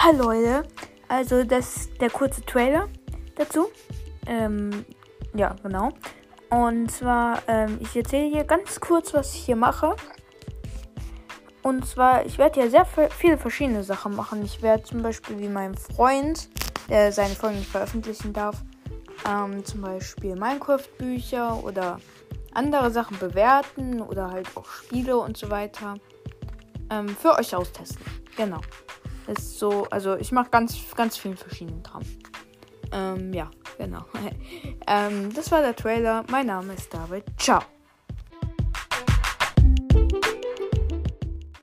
Hi Leute, also das ist der kurze Trailer dazu. Ähm, ja, genau. Und zwar, ähm, ich erzähle hier ganz kurz, was ich hier mache. Und zwar, ich werde hier sehr viele verschiedene Sachen machen. Ich werde zum Beispiel wie mein Freund, der seine Folgen nicht veröffentlichen darf, ähm, zum Beispiel Minecraft-Bücher oder andere Sachen bewerten oder halt auch Spiele und so weiter ähm, für euch austesten. Genau. Ist so, also ich mache ganz, ganz vielen verschiedenen Kram. Ähm, ja, genau. ähm, das war der Trailer. Mein Name ist David. Ciao.